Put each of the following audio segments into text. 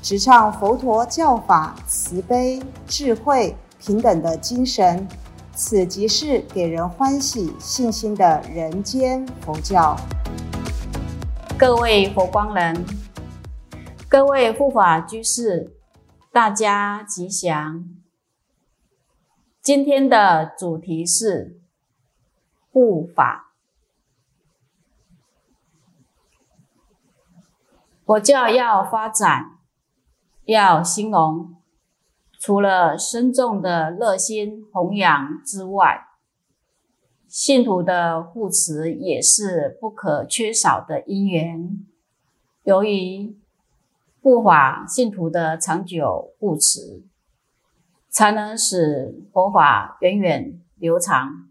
直唱佛陀教法慈悲、智慧、平等的精神。此即是给人欢喜、信心的人间佛教。各位佛光人，各位护法居士，大家吉祥。今天的主题是护法。佛教要发展，要兴隆。除了深重的热心弘扬之外，信徒的护持也是不可缺少的因缘。由于护法信徒的长久护持，才能使佛法源远流长。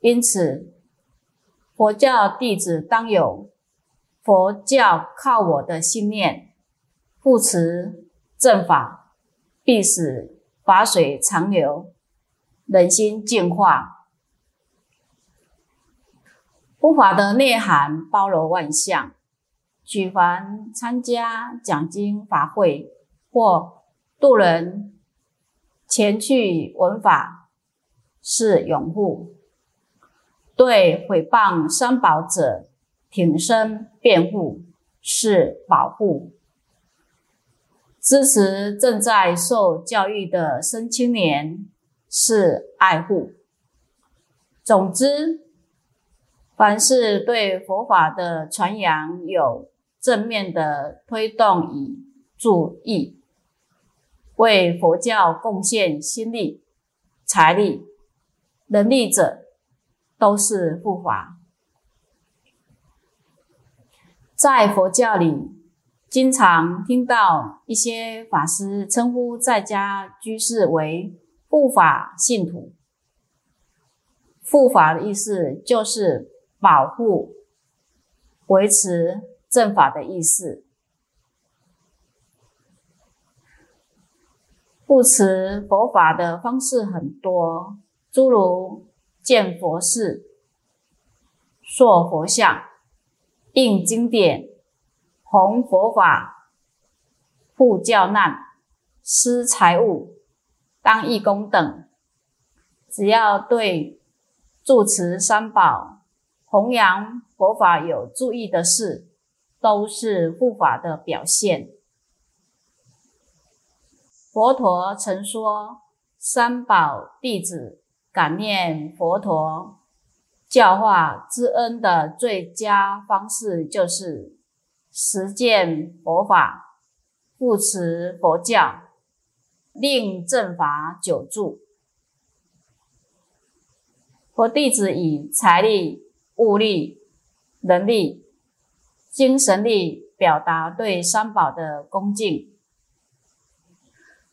因此，佛教弟子当有“佛教靠我”的信念，护持正法。必使法水长流，人心净化。护法的内涵包罗万象，举凡参加讲经法会或度人前去闻法，是拥护；对毁谤三宝者挺身辩护，是保护。支持正在受教育的生青年是爱护。总之，凡是对佛法的传扬有正面的推动与助益，为佛教贡献心力、财力、能力者，都是护法。在佛教里。经常听到一些法师称呼在家居士为护法信徒。护法的意思就是保护、维持正法的意思。护持佛法的方式很多，诸如建佛寺、塑佛像、印经典。弘佛法、护教难、施财物、当义工等，只要对住持三宝、弘扬佛法有注意的事，都是护法的表现。佛陀曾说，三宝弟子感念佛陀教化之恩的最佳方式，就是。实践佛法，护持佛教，令正法久住。佛弟子以财力、物力、能力、精神力表达对三宝的恭敬。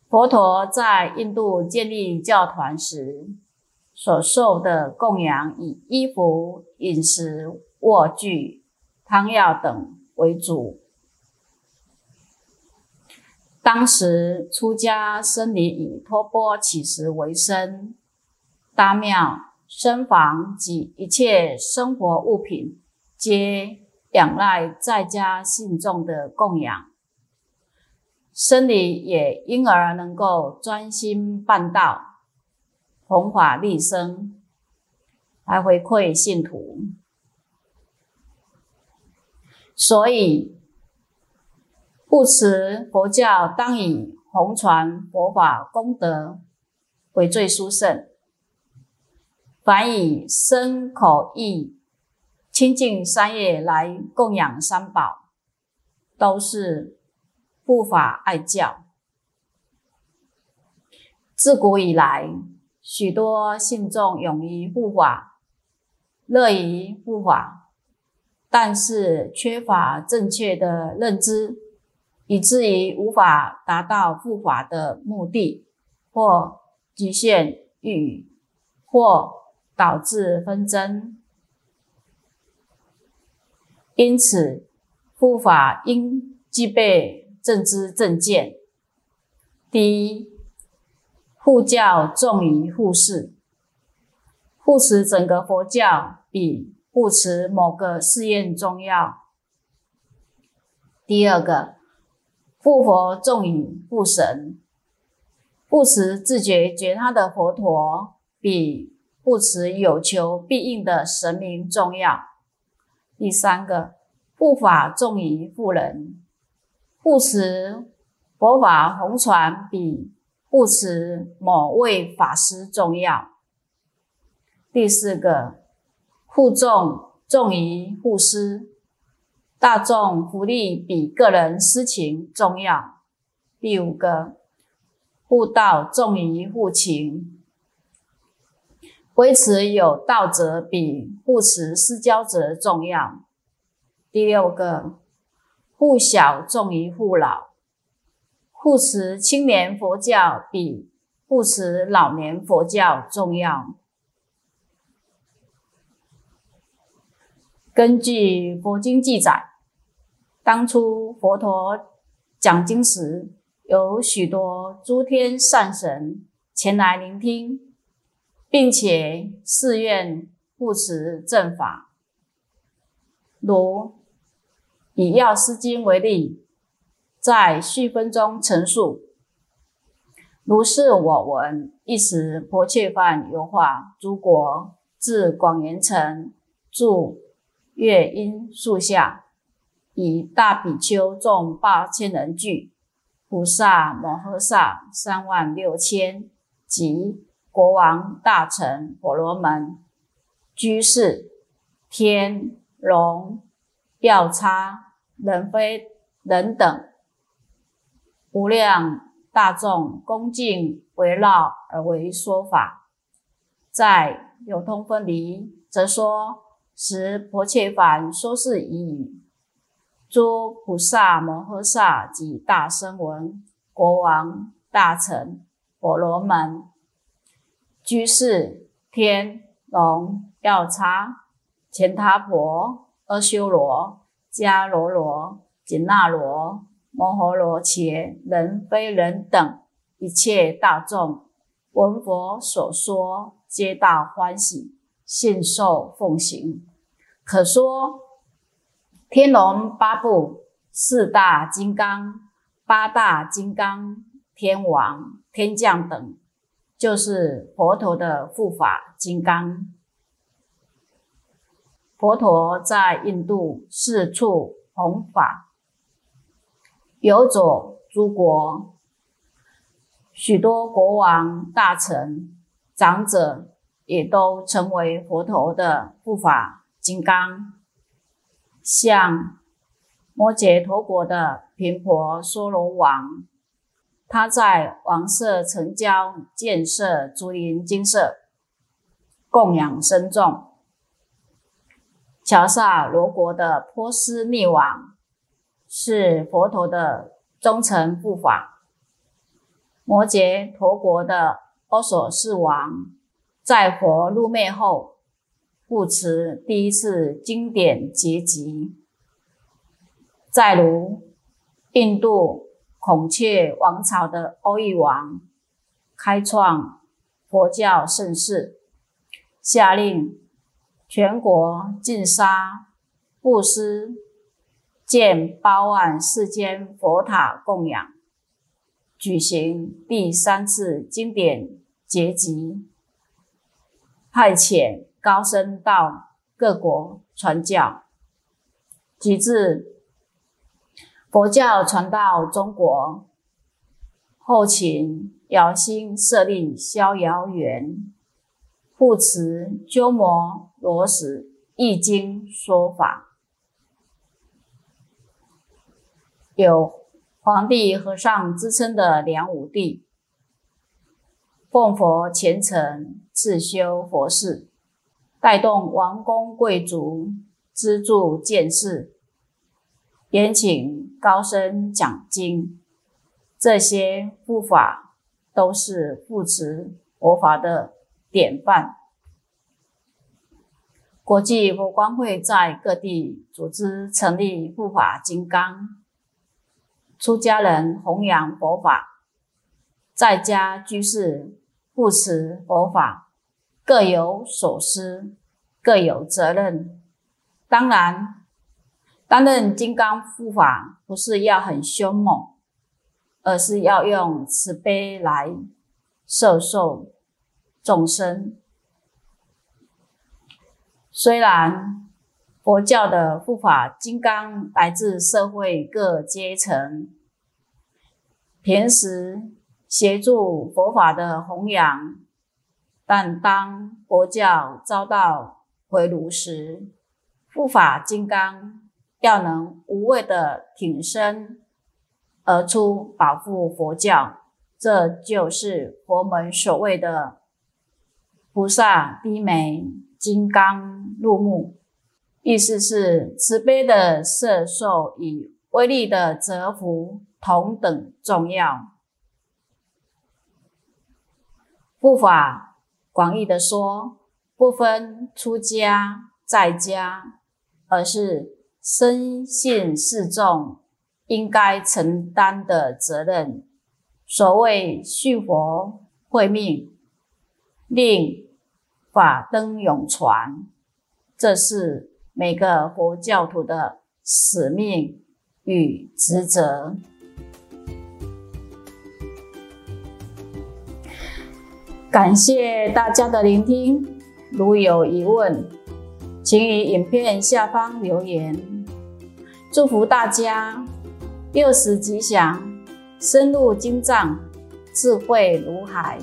佛陀在印度建立教团时，所受的供养以衣服、饮食、卧具、汤药等。为主。当时出家僧尼以托钵乞食为生，大庙、僧房及一切生活物品，皆仰赖在家信众的供养。僧尼也因而能够专心办道，弘法利生，来回馈信徒。所以，护持佛教当以弘传佛法功德为最殊胜。凡以身口意清净三业来供养三宝，都是护法爱教。自古以来，许多信众勇于护法，乐于护法。但是缺乏正确的认知，以至于无法达到护法的目的，或局限欲语，或导致纷争。因此，护法应具备正知正见。第一，护教重于护世，护持整个佛教比护持某个试验重要。第二个。护佛重于护神，护持自觉觉他的佛陀，比护持有求必应的神明重要。第三个，护法重于护人，护持佛法弘传比护持某位法师重要。第四个，护重重于护师。大众福利比个人私情重要。第五个，护道重于护情，维持有道者比护持私交者重要。第六个，护小重于护老，护持青年佛教比护持老年佛教重要。根据佛经记载。当初佛陀讲经时，有许多诸天善神前来聆听，并且誓愿护持正法。如以《药师经》为例，在序分中陈述：“如是我闻，一时婆切梵游化诸国，至广严城，住月因树下。”以大比丘众八千人聚，菩萨摩诃萨三万六千，及国王大臣婆罗门、居士、天龙、药叉、人非人等，无量大众恭敬围绕而为说法。在有通分离，则说时婆切凡说是已语。诸菩萨摩诃萨及大声闻、国王、大臣、婆罗门、居士、天龙、药叉、乾他婆、阿修罗、迦罗罗、紧那罗、摩诃罗伽、人非人等一切大众，闻佛所说，皆大欢喜，信受奉行。可说。天龙八部、四大金刚、八大金刚、天王、天将等，就是佛陀的护法金刚。佛陀在印度四处弘法，游走诸国，许多国王、大臣、长者也都成为佛陀的护法金刚。像摩羯陀国的频婆娑罗王，他在王舍城郊建设竹林精舍，供养僧众。乔萨罗国的波斯匿王是佛陀的忠诚护法。摩羯陀国的欧索士王在佛入灭后。护持第一次经典结集。再如印度孔雀王朝的欧育王，开创佛教盛世，下令全国禁杀布施，建八万四间佛塔供养，举行第三次经典结集，派遣。高僧到各国传教，及至佛教传到中国，后秦姚兴设立逍遥园，护持鸠摩罗什译经说法，有皇帝和尚之称的梁武帝，奉佛虔诚，自修佛事。带动王公贵族资助建寺，延请高僧讲经，这些护法都是护持佛法的典范。国际佛光会在各地组织成立护法金刚，出家人弘扬佛法，在家居士护持佛法，各有所思，各有责任。当然，担任金刚护法不是要很凶猛，而是要用慈悲来摄受众生。虽然佛教的护法金刚来自社会各阶层，平时协助佛法的弘扬，但当佛教遭到回炉时，护法金刚要能无畏的挺身而出，保护佛教，这就是佛门所谓的菩萨低眉。金刚入目，意思是慈悲的摄受与威力的折服同等重要。护法广义的说，不分出家在家，而是深信示众应该承担的责任。所谓续佛慧命，令。法灯永传，这是每个佛教徒的使命与职责。感谢大家的聆听，如有疑问，请于影片下方留言。祝福大家六时吉祥，深入经藏，智慧如海。